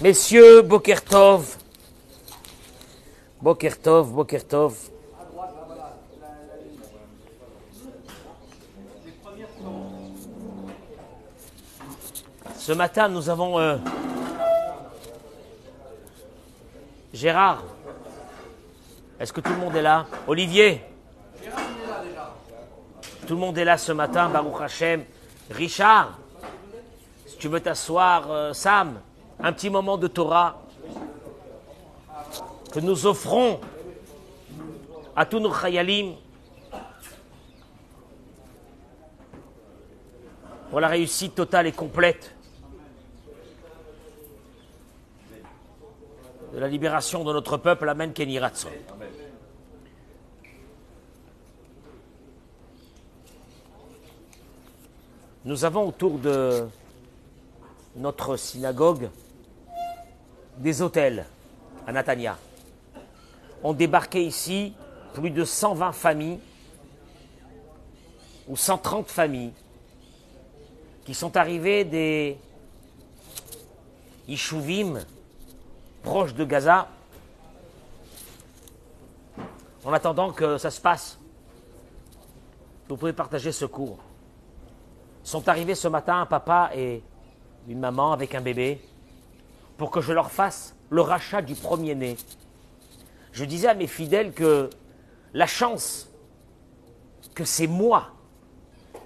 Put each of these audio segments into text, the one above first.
Messieurs, Bokertov, Bokertov, Bokertov. Ce matin, nous avons euh, Gérard. Est-ce que tout le monde est là? Olivier Tout le monde est là ce matin, Baruch Hashem. Richard, si tu veux t'asseoir, euh, Sam, un petit moment de Torah que nous offrons à tous nos chayalim pour la réussite totale et complète de la libération de notre peuple. Amen, Kenny Ratson. Nous avons autour de notre synagogue des hôtels à Natania. Ont débarqué ici plus de 120 familles ou 130 familles qui sont arrivées des Ishuvim proches de Gaza en attendant que ça se passe. Vous pouvez partager ce cours. Sont arrivés ce matin un papa et une maman avec un bébé pour que je leur fasse le rachat du premier-né. Je disais à mes fidèles que la chance que c'est moi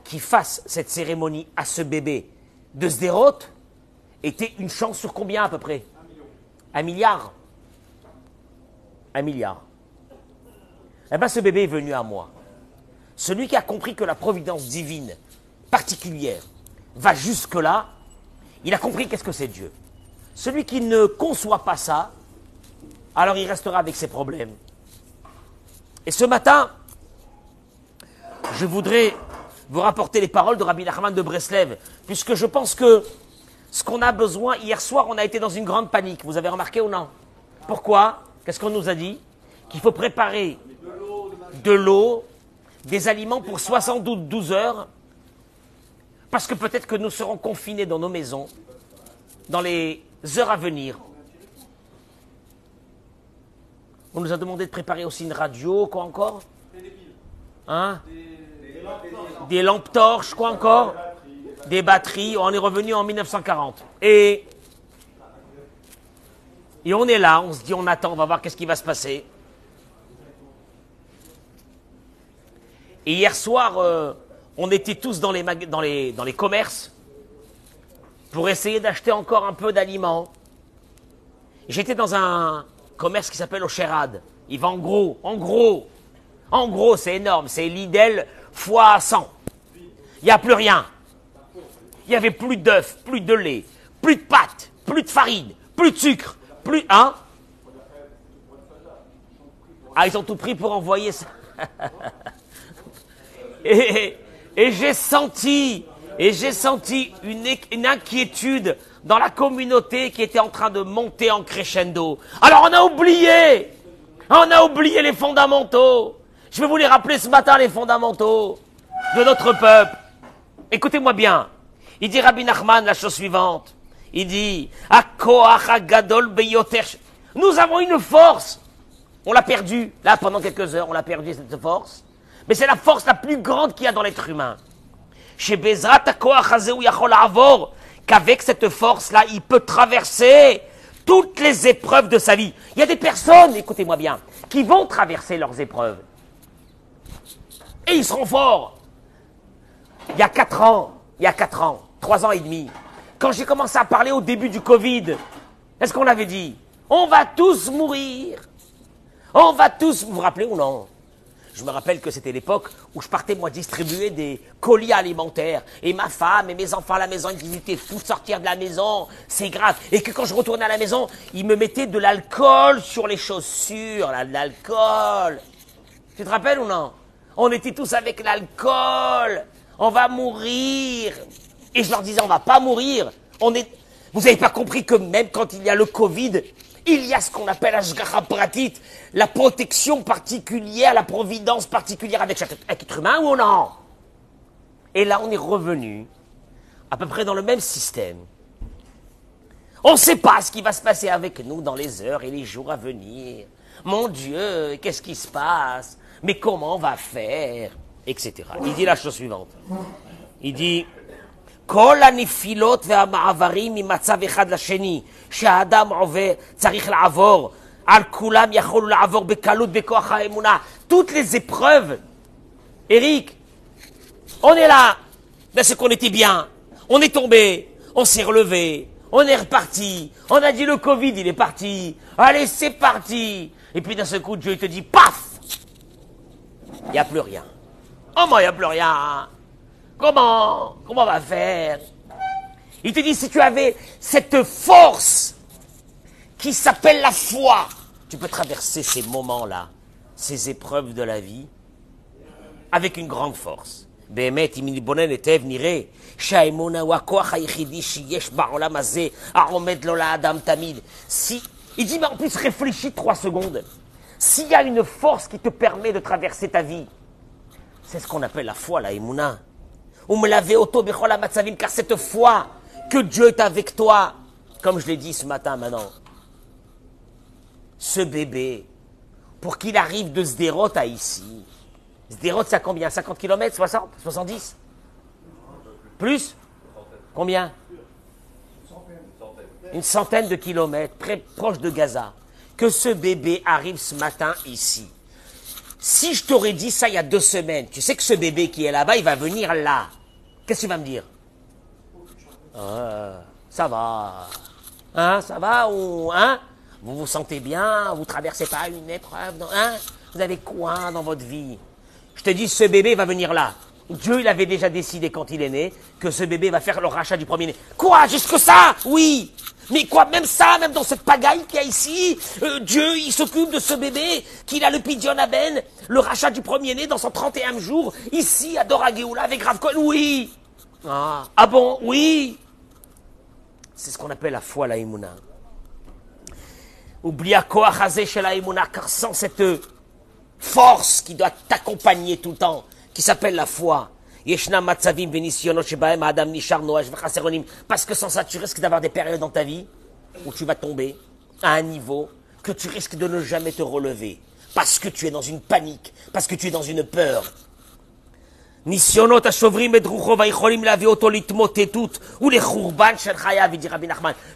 qui fasse cette cérémonie à ce bébé de Sderot était une chance sur combien à peu près? Un milliard. Un milliard. Eh bien, ce bébé est venu à moi. Celui qui a compris que la providence divine particulière va jusque-là, il a compris qu'est-ce que c'est Dieu. Celui qui ne conçoit pas ça, alors il restera avec ses problèmes. Et ce matin, je voudrais vous rapporter les paroles de Rabbi Nachman de Breslev, puisque je pense que ce qu'on a besoin, hier soir, on a été dans une grande panique. Vous avez remarqué ou non? Pourquoi? Qu'est-ce qu'on nous a dit? Qu'il faut préparer de l'eau, des aliments pour 72 heures, parce que peut-être que nous serons confinés dans nos maisons dans les heures à venir. On nous a demandé de préparer aussi une radio, quoi encore Hein Des lampes torches, quoi encore Des batteries. On est revenu en 1940. Et, et on est là, on se dit, on attend, on va voir qu'est-ce qui va se passer. Et hier soir, euh, on était tous dans les, dans les, dans les commerces pour essayer d'acheter encore un peu d'aliments. J'étais dans un commerce qui s'appelle Ocherad. Il va en gros, en gros. En gros, c'est énorme. C'est Lidl fois 100. Il n'y a plus rien. Il n'y avait plus d'œufs, plus de lait, plus de pâtes, plus de farine, plus de sucre, plus... Hein? Ah, ils ont tout pris pour envoyer ça. et j'ai senti et j'ai senti une, inquiétude dans la communauté qui était en train de monter en crescendo. Alors on a oublié, on a oublié les fondamentaux. Je vais vous les rappeler ce matin, les fondamentaux de notre peuple. Écoutez-moi bien. Il dit Rabbi Nachman la chose suivante. Il dit, nous avons une force. On l'a perdue. Là, pendant quelques heures, on l'a perdue, cette force. Mais c'est la force la plus grande qu'il y a dans l'être humain qu'avec cette force-là, il peut traverser toutes les épreuves de sa vie. Il y a des personnes, écoutez-moi bien, qui vont traverser leurs épreuves. Et ils seront forts. Il y a quatre ans, il y a quatre ans, trois ans et demi, quand j'ai commencé à parler au début du Covid, est-ce qu'on avait dit? On va tous mourir. On va tous, vous vous rappelez ou non? Je me rappelle que c'était l'époque où je partais, moi, distribuer des colis alimentaires. Et ma femme et mes enfants à la maison, ils étaient fous de sortir de la maison. C'est grave. Et que quand je retournais à la maison, ils me mettaient de l'alcool sur les chaussures. Là, l'alcool. Tu te rappelles ou non? On était tous avec l'alcool. On va mourir. Et je leur disais, on va pas mourir. On est... Vous n'avez pas compris que même quand il y a le Covid, il y a ce qu'on appelle Ashgaha Pratit, la protection particulière, la providence particulière avec chaque être humain ou non Et là, on est revenu à peu près dans le même système. On ne sait pas ce qui va se passer avec nous dans les heures et les jours à venir. Mon Dieu, qu'est-ce qui se passe Mais comment on va faire Etc. Il dit la chose suivante. Il dit, כל הנפילות והמעברים ממצב אחד לשני שהאדם עובר, צריך לעבור, על כולם יכולו לעבור בקלות בכוח האמונה. Toutes les épreuves, Eric, on est là, ben c'est qu'on était bien, on est tombé, on s'est relevé, on est reparti, on a dit le Covid il est parti, allez c'est parti, et puis d'un seul coup Dieu il te dit paf, il n'y a plus rien. Oh moi il n'y a plus rien. Comment Comment on va faire Il te dit, si tu avais cette force qui s'appelle la foi, tu peux traverser ces moments-là, ces épreuves de la vie, avec une grande force. באמת, אם נתבונן היטב, נראה שהאמונה הוא הכוח היחידי שיש בעולם הזה, העומד לו לאדם תמיד. Si, il dit, mais en plus, réfléchis trois secondes. S'il y a une force qui te permet de traverser ta vie, c'est ce qu'on appelle la foi, la émouna. Ou me laver auto matzavim, car cette foi que Dieu est avec toi, comme je l'ai dit ce matin maintenant, ce bébé, pour qu'il arrive de Sderot à ici, Sderot à combien? 50 km 60 70 Plus? Combien? Une centaine de kilomètres, proche de Gaza. Que ce bébé arrive ce matin ici. Si je t'aurais dit ça il y a deux semaines, tu sais que ce bébé qui est là-bas, il va venir là. Qu'est-ce que tu vas me dire? Ah, Ça va. Hein, ça va ou hein? Vous vous sentez bien Vous traversez pas une épreuve hein? Vous avez quoi dans votre vie? Je te dis, ce bébé va venir là. Dieu, il avait déjà décidé quand il est né que ce bébé va faire le rachat du premier-né. Quoi? Jusque ça? Oui. Mais quoi, même ça, même dans cette pagaille qu'il y a ici, euh, Dieu, il s'occupe de ce bébé, qu'il a le pidion à ben, le rachat du premier-né dans son 31e jour, ici, à Dorageoula, avec Ravkol, oui ah. ah bon, oui C'est ce qu'on appelle la foi, la imuna. Oublie à quoi chez la imuna, car sans cette force qui doit t'accompagner tout le temps, qui s'appelle la foi, parce que sans ça, tu risques d'avoir des périodes dans ta vie où tu vas tomber à un niveau que tu risques de ne jamais te relever. Parce que tu es dans une panique, parce que tu es dans une peur. Ou les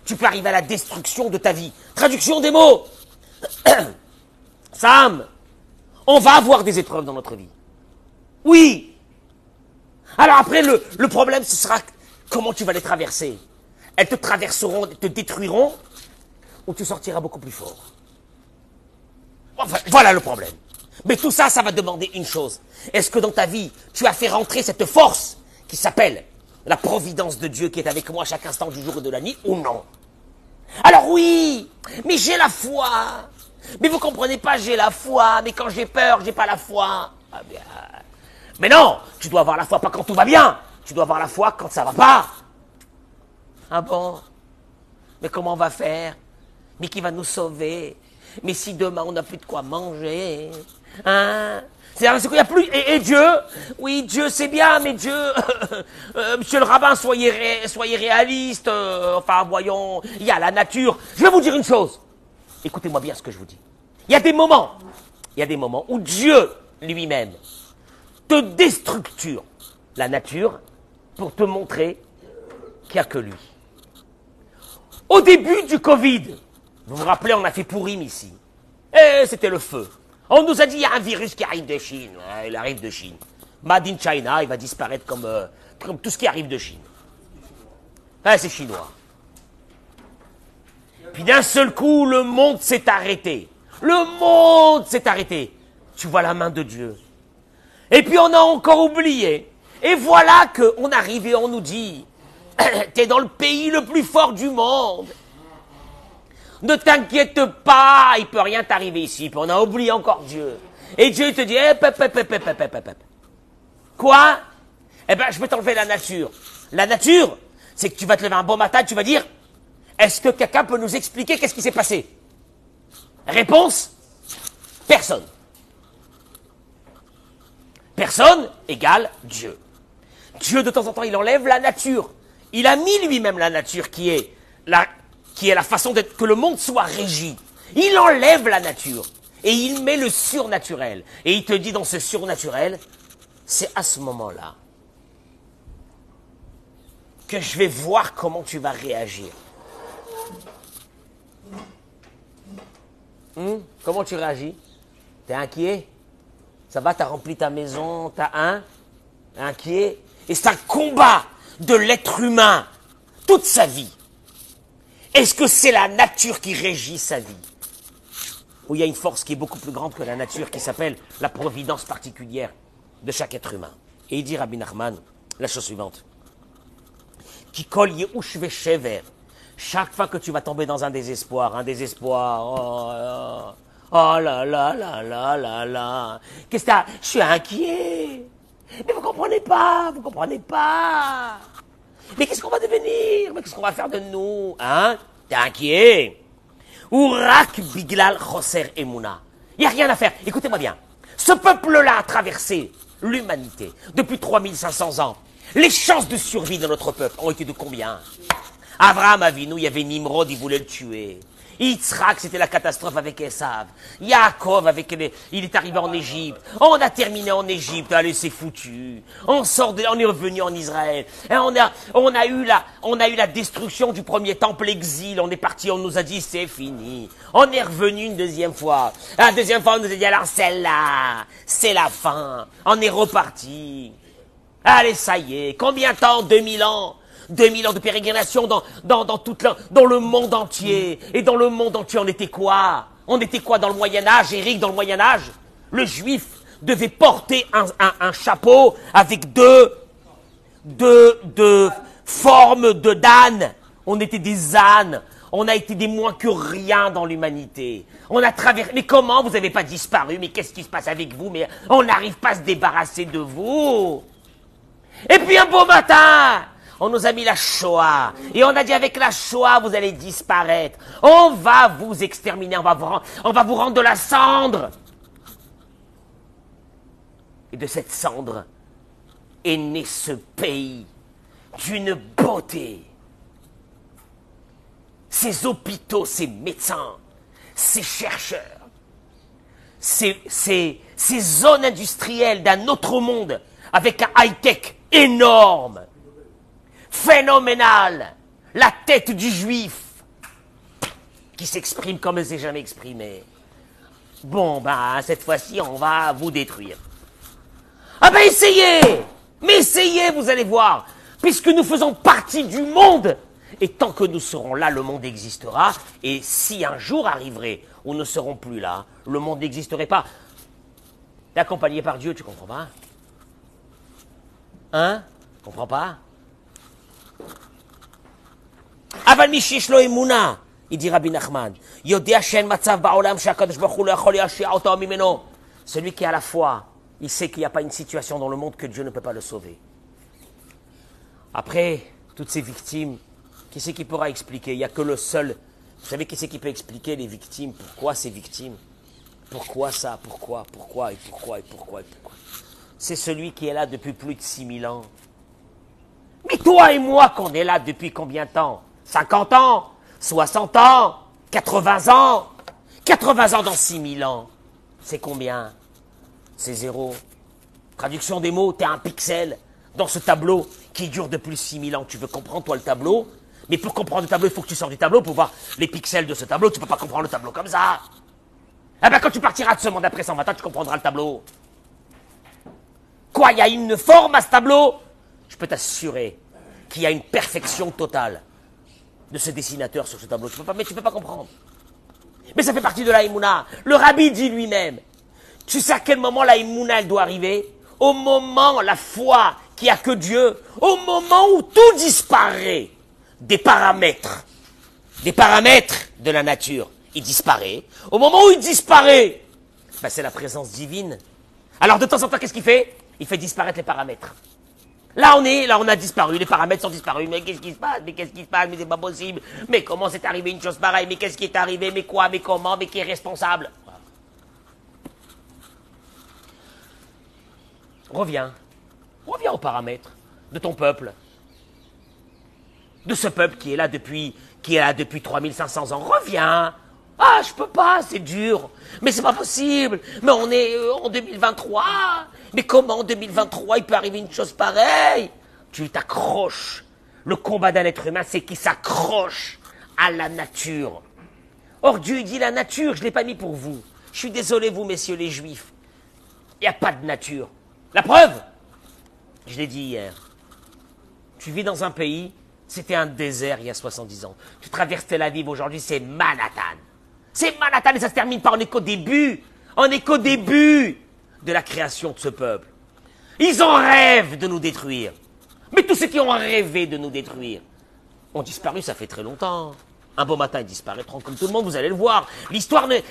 Tu peux arriver à la destruction de ta vie. Traduction des mots. Sam, on va avoir des épreuves dans notre vie. Oui, alors après, le, le problème, ce sera comment tu vas les traverser. Elles te traverseront, te détruiront, ou tu sortiras beaucoup plus fort. Voilà le problème. Mais tout ça, ça va demander une chose. Est-ce que dans ta vie, tu as fait rentrer cette force qui s'appelle la providence de Dieu qui est avec moi à chaque instant du jour et de la nuit ou non? Alors oui, mais j'ai la foi. Mais vous comprenez pas, j'ai la foi. Mais quand j'ai peur, j'ai pas la foi. Ah bien, mais non, tu dois avoir la foi pas quand tout va bien. Tu dois avoir la foi quand ça va pas. Ah bon? Mais comment on va faire? Mais qui va nous sauver? Mais si demain on n'a plus de quoi manger Hein? C'est qu'il n'y a plus. Et, Dieu Oui, Dieu c'est bien, mais Dieu, euh, Monsieur le rabbin, soyez, soyez réaliste. Euh, enfin, voyons, il y a la nature. Je vais vous dire une chose. Écoutez-moi bien ce que je vous dis. Il y a des moments, il y a des moments où Dieu lui-même te déstructure la nature pour te montrer qu'il n'y a que lui. Au début du Covid, vous vous rappelez, on a fait pourrim ici. Eh, c'était le feu. On nous a dit, il y a un virus qui arrive de Chine. il arrive de Chine. Made in China, il va disparaître comme, euh, tout ce qui arrive de Chine. Ah, c'est chinois. Puis d'un seul coup, le monde s'est arrêté. Le monde s'est arrêté. Tu vois la main de Dieu. Et puis on a encore oublié. Et voilà qu'on arrive et on nous dit, t'es dans le pays le plus fort du monde. Ne t'inquiète pas, il peut rien t'arriver ici. On a oublié encore Dieu. Et Dieu te dit, eh, quoi? Eh ben, je vais t'enlever la nature. La nature, c'est que tu vas te lever un bon matin, tu vas dire, est-ce que quelqu'un peut nous expliquer qu'est-ce qui s'est passé? Réponse, personne. Personne égale Dieu. Dieu, de temps en temps, il enlève la nature. Il a mis lui-même la nature qui est la qui est la façon que le monde soit régi. Il enlève la nature et il met le surnaturel. Et il te dit dans ce surnaturel, c'est à ce moment-là que je vais voir comment tu vas réagir. Hmm? Comment tu réagis? T'es inquiet? Ça va, t'as rempli ta maison, t'as un? Inquiet? Et c'est un combat de l'être humain toute sa vie. Est-ce que c'est la nature qui régit sa vie? Ou il y a une force qui est beaucoup plus grande que la nature qui s'appelle la providence particulière de chaque être humain Et il dit Rabbi Nachman la chose suivante. Qui colle chever. Chaque fois que tu vas tomber dans un désespoir, un désespoir, oh, oh, oh là là là là là là, qu'est-ce que t'as? Je suis inquiet. Mais vous comprenez pas, vous comprenez pas. Mais qu'est-ce qu'on va devenir? Mais qu'est-ce qu'on va faire de nous Hein? T'es inquiet? Ourak biglal choser emuna. Il n'y a rien à faire. Écoutez-moi bien. Ce peuple-là a traversé l'humanité depuis 3500 ans. Les chances de survie de notre peuple ont été de combien? Abraham nous, il y avait Nimrod, il voulait le tuer. Yitzhak, c'était la catastrophe avec Esav. Yaakov, avec les... il est arrivé en Égypte. On a terminé en Égypte. Allez, c'est foutu. On sort de... on est revenu en Israël. On a, on a eu la, on a eu la destruction du premier temple, l'exil. On est parti, on nous a dit c'est fini. On est revenu une deuxième fois. La deuxième fois, on nous a dit alors celle-là, c'est la fin. On est reparti. Allez, ça y est. Combien de temps? 2000 ans 2000 ans de pérégrination dans, dans, dans, toute dans le monde entier. Et dans le monde entier, on était quoi? On était quoi dans le Moyen-Âge, Eric, dans le Moyen-Âge Le juif devait porter un, un, chapeau avec deux, deux, deux formes de d'âne. On était des ânes. On a été des moins que rien dans l'humanité. On a traversé. Mais comment vous n'avez pas disparu? Mais qu'est-ce qui se passe avec vous? Mais on n'arrive pas à se débarrasser de vous. Et puis un beau matin, on nous a mis la Shoah. Et on a dit avec la Shoah, vous allez disparaître. On va vous exterminer, on va vous, rendre de la cendre. Et de cette cendre est né ce pays d'une beauté. Ces hôpitaux, ces médecins, ces chercheurs, ces zones industrielles d'un autre monde avec un high-tech énorme phénoménal, la tête du juif, qui s'exprime comme elle s'est jamais exprimé. Bon, ben, cette fois-ci, on va vous détruire. Ah ben, essayez Mais essayez, vous allez voir Puisque nous faisons partie du monde Et tant que nous serons là, le monde existera. Et si un jour arriverait où nous ne serons plus là, le monde n'existerait pas. Accompagné par Dieu, tu comprends pas? Hein? Comprends pas? אבל מי שיש לו אמונה, il dit Rabbi Nachman, יודע שאין מצב בעולם שהקדוש ברוך הוא לא יכול להשיע אותו ממנו. Celui qui a la foi, il sait qu'il n'y a pas une situation dans le monde que Dieu ne peut pas le sauver. Après, toutes ces victimes, qui c'est qui pourra expliquer Il n'y a que le seul. Vous savez qui c'est qui peut expliquer les victimes Pourquoi ces victimes Pourquoi ça Pourquoi Pourquoi Et pourquoi Et pourquoi Et pourquoi C'est celui qui est là depuis plus de 6000 ans. mais toi et moi, qu'on est là depuis combien de temps? 50 ans, 60 ans, 80 ans? 80 ans dans 6000 ans? C'est combien? C'est zéro. Traduction des mots, t'es un pixel dans ce tableau qui dure depuis 6000 ans. Tu veux comprendre, toi, le tableau? Mais pour comprendre le tableau, il faut que tu sors du tableau pour voir les pixels de ce tableau. Tu peux pas comprendre le tableau comme ça. Eh bien, quand tu partiras de ce monde après 120 ans, tu comprendras le tableau. Quoi, il y a une forme à ce tableau? Je peux t'assurer qu'il y a une perfection totale de ce dessinateur sur ce tableau. Mais tu peux pas comprendre. Mais ça fait partie de la Le rabbi dit lui-même, tu sais à quel moment la elle doit arriver? Au moment, la foi qui a que Dieu, au moment où tout disparaît des paramètres, des paramètres de la nature, il disparaît. Au moment où il disparaît, ben c'est la présence divine. Alors de temps en temps, qu'est-ce qu'il fait? Il fait disparaître les paramètres. Là, on est, là, on a disparu, les paramètres sont disparus. Mais qu'est-ce qui se passe? Mais qu'est-ce qui se passe? Mais c'est pas possible. Mais comment c'est arrivé une chose pareille? Mais qu'est-ce qui est arrivé? Mais quoi? Mais comment? Mais qui est responsable? Reviens. Reviens aux paramètres de ton peuple. de ce peuple qui est là depuis, qui est là depuis 3500 ans. Reviens. Ah, je peux pas, c'est dur. Mais c'est pas possible. Mais on est euh, en 2023. Mais comment en 2023 il peut arriver une chose pareille? Tu t'accroches. Le combat d'un être humain, c'est qu'il s'accroche à la nature. Or, Dieu dit la nature, je ne l'ai pas mis pour vous. Je suis désolé, vous, messieurs les juifs. Il n'y a pas de nature. La preuve Je l'ai dit hier. Tu vis dans un pays, c'était un désert il y a 70 ans. Tu traverses Tel Aviv aujourd'hui, c'est Manhattan. C'est Manhattan et ça se termine par on est qu'au début. On est qu'au début de la création de ce peuple. Ils en rêvent de nous détruire. Mais tous ceux qui ont rêvé de nous détruire ont disparu, ça fait très longtemps. Un beau matin, ils disparaîtront comme tout le monde, vous allez le voir. L'histoire n'est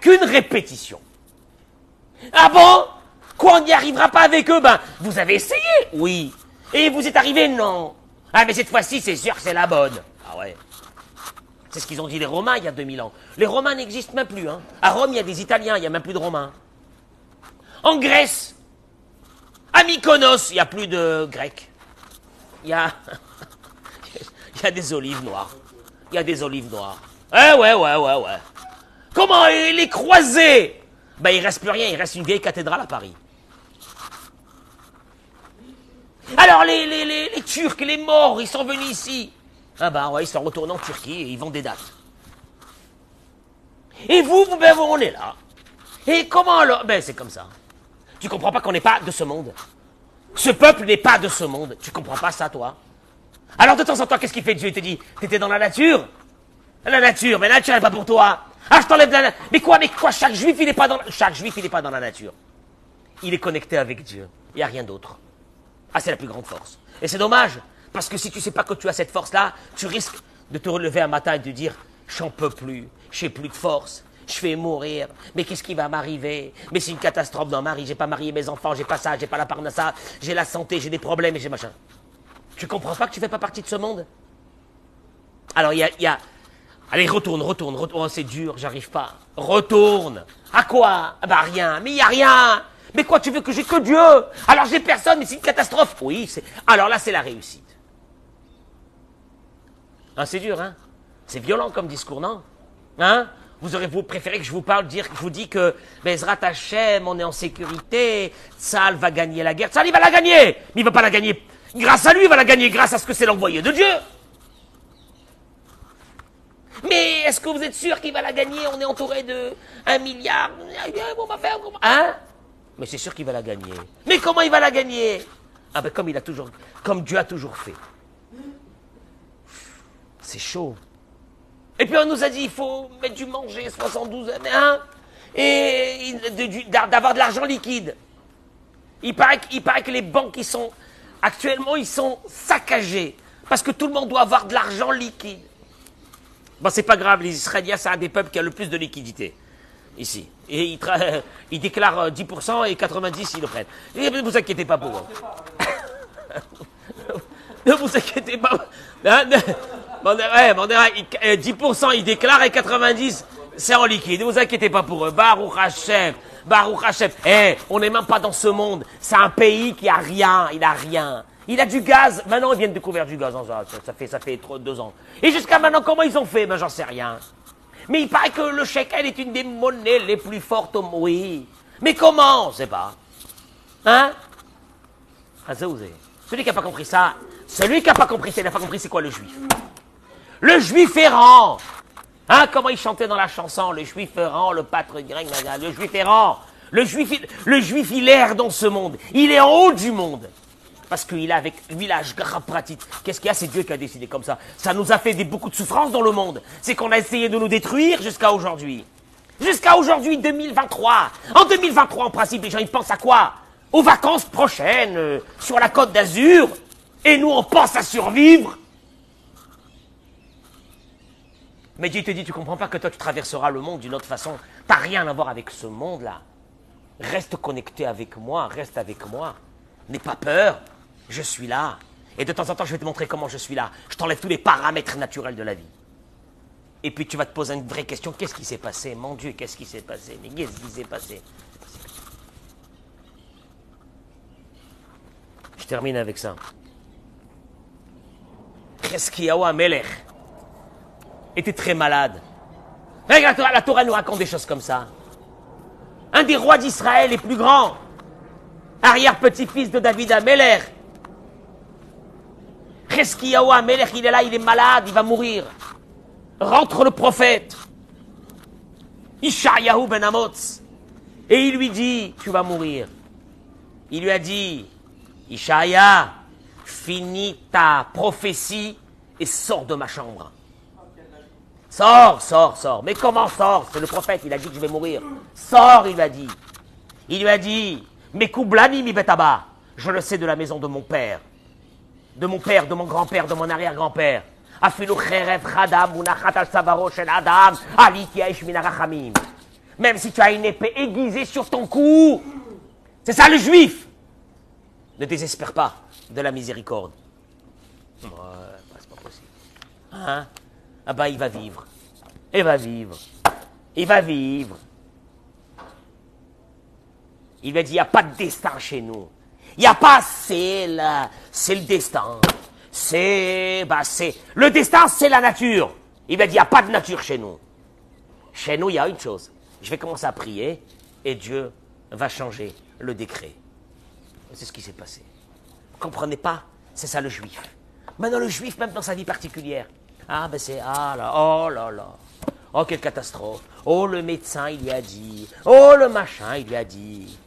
qu'une répétition. Ah bon? Quoi, on n'y arrivera pas avec eux? Ben, vous avez essayé? Oui. Et vous êtes arrivé Non. Ah, mais cette fois-ci, c'est sûr que c'est la bonne. Ah ouais. C'est ce qu'ils ont dit les Romains il y a 2000 ans. Les Romains n'existent même plus. Hein. À Rome, il y a des Italiens, il n'y a même plus de Romains. En Grèce, à Mykonos, il n'y a plus de Grecs. Il y a... il y a des olives noires. Il y a des olives noires. Eh ouais, ouais, ouais, ouais. Comment les croisés Ben, il reste plus rien, il reste une vieille cathédrale à Paris. Alors, les, les, les, les Turcs, les morts, ils sont venus ici. Ah ben, ouais, ils sont retournés en Turquie et ils vendent des dates. Et vous, vous ben, on est là. Et comment alors Ben, c'est comme ça. Tu comprends pas qu'on n'est pas de ce monde. Ce peuple n'est pas de ce monde. Tu comprends pas ça, toi alors de temps en temps, qu'est-ce qu'il fait Dieu? Il te dit, t'étais dans la nature La nature, mais la nature n'est pas pour toi. Ah, je t'enlève de la. Mais quoi, mais quoi Chaque juif, il n'est pas dans chaque juif, il n'est pas dans la nature. Il est connecté avec Dieu. Il n'y a rien d'autre. Ah, c'est la plus grande force. Et c'est dommage, parce que si tu ne sais pas que tu as cette force-là, tu risques de te relever un matin et de dire, j'en peux plus, j'ai plus de force, je vais mourir, mais qu'est-ce qui va m'arriver? Mais c'est une catastrophe dans ma vie, j'ai pas marié mes enfants, j'ai pas ça, j'ai pas la ça, j'ai la santé, j'ai des problèmes et j'ai machin. Tu comprends pas que tu fais pas partie de ce monde? Alors il y a, Allez, retourne, retourne, retourne. Oh, c'est dur, j'arrive pas. Retourne. À quoi? Ah Bah rien. Mais il y a rien. Mais quoi, tu veux que j'ai que Dieu? Alors j'ai personne, mais c'est une catastrophe. Oui. Alors là, c'est la réussite. Ah, c'est dur, hein C'est violent comme discours, non? Hein? Vous aurez préféré que je vous parle, dire, que je vous dis que Bezrat Hashem, on est en sécurité, Tzal va gagner la guerre. Tzal, il va la gagner Mais il va pas la gagner Grâce à lui, il va la gagner, grâce à ce que c'est l'envoyé de Dieu. Mais est-ce que vous êtes sûr qu'il va la gagner? On est entouré de un milliard. Hein? Mais c'est sûr qu'il va la gagner. Mais comment il va la gagner? Ah ben comme il a toujours, comme Dieu a toujours fait. C'est chaud. Et puis on nous a dit il faut mettre du manger 72 hein et d'avoir de l'argent liquide. Il paraît, paraît que les banques qui sont Actuellement, ils sont saccagés parce que tout le monde doit avoir de l'argent liquide. Bon, c'est pas grave, les Israéliens, c'est un des peuples qui a le plus de liquidité ici. Et ils, ils déclarent 10% euh, et 90% ils le prennent. ne vous inquiétez pas pour eux. ne vous inquiétez pas. 10% hein, ils déclarent et 90% c'est en liquide. Ne vous inquiétez pas pour eux. Baruch Hashem. Baruch Hashem. Eh, on n'est même pas dans ce monde. C'est un pays qui a rien. Il a rien. Il a du gaz. Maintenant, ils viennent découvrir du gaz. Ça, fait, ça fait trop, deux ans. Et jusqu'à maintenant, comment ils ont fait? Ben, j'en sais rien. Mais il paraît que le shekel est une des monnaies les plus fortes au Oui. Mais comment? On sait pas. Hein? Ah, Celui qui n'a pas compris ça, celui qui n'a pas compris il n'a pas compris c'est quoi le juif. Le juif errant. Hein, comment il chantait dans la chanson, le juif errant, le pâtre grec, le juif errant. Le juif, le juif, il erre dans ce monde. Il est en haut du monde. Parce qu'il est avec village pratique. Qu'est-ce qu'il y a? C'est Dieu qui a décidé comme ça. Ça nous a fait des, beaucoup de souffrances dans le monde. C'est qu'on a essayé de nous détruire jusqu'à aujourd'hui. Jusqu'à aujourd'hui, 2023. En 2023, en principe, les gens, ils pensent à quoi? Aux vacances prochaines, euh, sur la côte d'Azur. Et nous, on pense à survivre Mais Dieu te dit, tu comprends pas que toi tu traverseras le monde d'une autre façon. T'as rien à voir avec ce monde-là. Reste connecté avec moi, reste avec moi. N'aie pas peur, je suis là. Et de temps en temps, je vais te montrer comment je suis là. Je t'enlève tous les paramètres naturels de la vie. Et puis tu vas te poser une vraie question. Qu'est-ce qui s'est passé? Mon Dieu, qu'est-ce qui s'est passé? Mais qu'est-ce qui s'est passé? Je termine avec ça. Amelech était très malade. Regarde, la Torah, nous raconte des choses comme ça. Un des rois d'Israël les plus grands, arrière-petit-fils de David Amelech. Cheskiyahu Amelech, il est là, il est malade, il va mourir. Rentre le prophète, Ishayahu ben Amotz, et il lui dit, tu vas mourir. Il lui a dit, Ishaya, finis ta prophétie et sors de ma chambre. Sors, sors, sors. Mais comment sors? C'est le prophète, il a dit que je vais mourir. Sors, il a dit. Il lui a dit, mais Koublani mi betaba. Je le sais de la maison de mon père. De mon père, de mon grand-père, de mon arrière-grand-père. Même si tu as une épée aiguisée sur ton cou. C'est ça le juif. Ne désespère pas de la miséricorde. Ouais, c'est pas possible. Hein? Ah bah il va vivre. Il va vivre. Il va vivre. Il lui a dit, il n'y a pas de destin chez nous. Il n'y a pas c'est là, c'est le destin. C'est, bah c'est, le destin c'est la nature. Il lui a dit, il n'y a pas de nature chez nous. Chez nous, il y a une chose. Je vais commencer à prier et Dieu va changer le décret. C'est ce qui s'est passé. Vous comprenez pas? C'est ça le juif. Maintenant, le juif, même dans sa vie particulière. Ah, ben c'est, ah là, oh là là. Oh, quelle catastrophe. Oh, le médecin, il lui a dit. Oh, le machin, il lui a dit.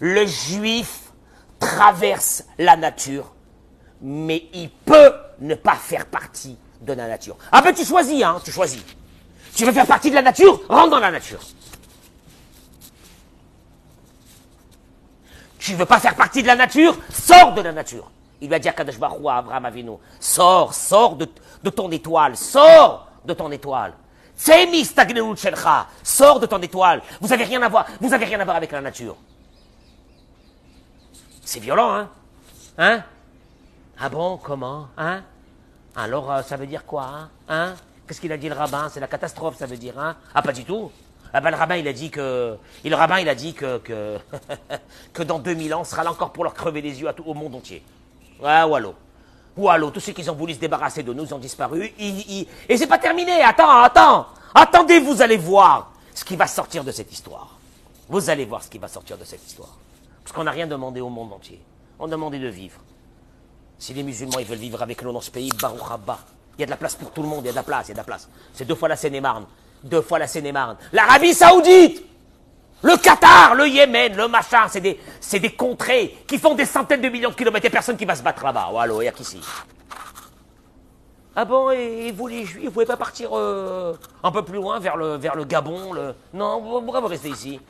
Le juif traverse la nature, mais il peut ne pas faire partie de la nature. Ah ben tu choisis, hein, tu choisis. Tu veux faire partie de la nature Rentre dans la nature. Tu veux pas faire partie de la nature Sors de la nature. Il va dire Kadosh Baruch Abraham Avinu, sors, sors de, ton étoile, sors de ton étoile. Sors de ton étoile. Vous avez rien à voir, vous avez rien à voir avec la nature. C'est violent, hein? Hein? Ah bon, comment? Hein? Alors, euh, ça veut dire quoi Hein, hein? Qu'est-ce qu'il a dit le rabbin? C'est la catastrophe, ça veut dire, hein? Ah, pas du tout. Ah ben, le rabbin, il a dit que, le rabbin, il a dit que, que, que dans 2000 ans, on sera là encore pour leur crever les yeux au monde entier. Ouais, Wallo. Wallo, tous ceux qui ont voulu se débarrasser de nous ont disparu. Et c'est pas terminé. Attends, attends. Attendez, vous allez voir ce qui va sortir de cette histoire. Vous allez voir ce qui va sortir de cette histoire. Parce qu'on n'a rien demandé au monde entier. On a demandé de vivre. Si les musulmans ils veulent vivre avec nous dans ce pays, Baruch. Il y a de la place pour tout le monde, il y a de la place, il y a de la place. C'est deux fois la Seine-et-Marne. Deux fois la Seine-et-Marne. L'Arabie Saoudite Le Qatar, le Yémen, le machin, c'est des, des contrées qui font des centaines de millions de kilomètres. Il n'y a personne qui va se battre là-bas. Oh, allô, il n'y a qu'ici. Ah bon, et vous les juifs, vous pouvez pas partir euh, un peu plus loin vers le, vers le Gabon. Non, pourquoi vous restez ici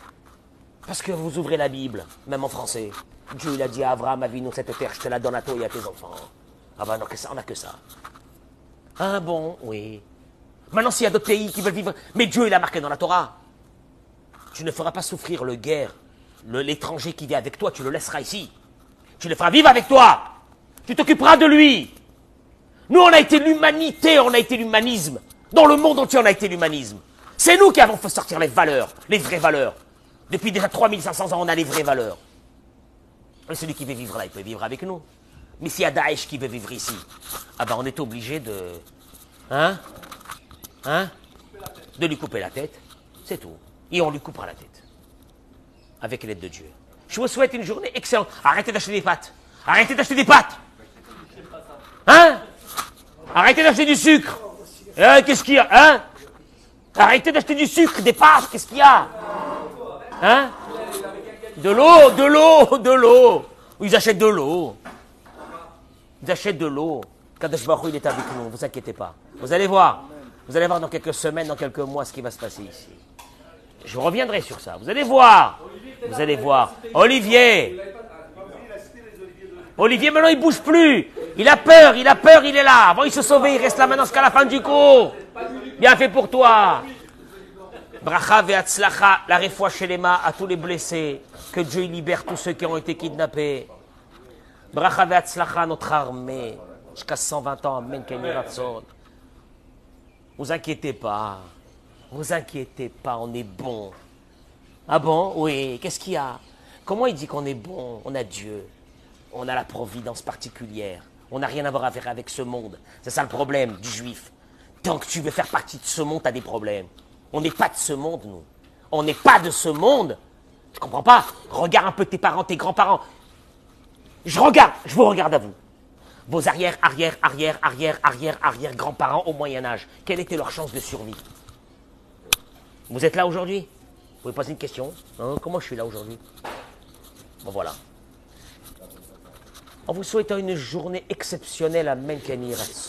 Parce que vous ouvrez la Bible, même en français. Dieu il a dit à Abraham, Avinu, cette terre, je te la donne à toi et à tes enfants. Ah ben non, on n'a que ça. Ah bon, oui. Maintenant, s'il y a d'autres pays qui veulent vivre... Mais Dieu, il a marqué dans la Torah. Tu ne feras pas souffrir le guerre, l'étranger qui vient avec toi, tu le laisseras ici. Tu le feras vivre avec toi. Tu t'occuperas de lui. Nous, on a été l'humanité, on a été l'humanisme. Dans le monde entier, on a été l'humanisme. C'est nous qui avons fait sortir les valeurs, les vraies valeurs. Depuis déjà 3500 ans, on a les vraies valeurs. Celui qui veut vivre là, il peut vivre avec nous. Mais s'il y a Daesh qui veut vivre ici, ah ben on est obligé de... Hein? Hein? De lui couper la tête. C'est tout. Et on lui coupera la tête. Avec l'aide de Dieu. Je vous souhaite une journée excellente. Arrêtez d'acheter des pâtes. Arrêtez d'acheter des pâtes. Hein Arrêtez d'acheter du sucre. Hein, Qu'est-ce qu'il y a? Hein Arrêtez d'acheter du sucre, des pâtes. Qu'est-ce qu'il y a? Hein De l'eau, de l'eau, de l'eau. Ils achètent de l'eau. Ils achètent de l'eau. Kadosh Baruch il est avec nous, ne vous inquiétez pas. Vous allez voir. Vous allez voir dans quelques semaines, dans quelques mois, ce qui va se passer ici. Je reviendrai sur ça. Vous allez voir. Vous allez voir. Olivier. Olivier, maintenant, il bouge plus. Il a peur, il a peur, il est là. Avant, il se sauvait, il reste là maintenant jusqu'à la fin du cours. Bien fait pour toi. Bracha ve'atzlacha, la réfoua chez les mains à tous les blessés. Que Dieu libère tous ceux qui ont été kidnappés. Bracha ve'atzlacha, notre armée. Jusqu'à 120 ans, Amen, Ratzon. Vous inquiétez pas. Vous inquiétez pas, on est bon. Ah bon? Oui. Qu'est-ce qu'il y a? Comment il dit qu'on est bon? On a Dieu. On a la providence particulière. On n'a rien à voir faire avec ce monde. C'est ça le problème du juif. Tant que tu veux faire partie de ce monde, tu as des problèmes. On n'est pas de ce monde, nous. On n'est pas de ce monde. Tu comprends pas? Regarde un peu tes parents, tes grands-parents. Je regarde, je vous regarde à vous. Vos arrière, arrière, arrière, arrière, arrière, arrière grands-parents au Moyen Âge. Quelle était leur chance de survie? Vous êtes là aujourd'hui? Vous pouvez poser une question Hein, Comment je suis là aujourd'hui? Bon voilà. En vous souhaitant une journée exceptionnelle à Menkenir,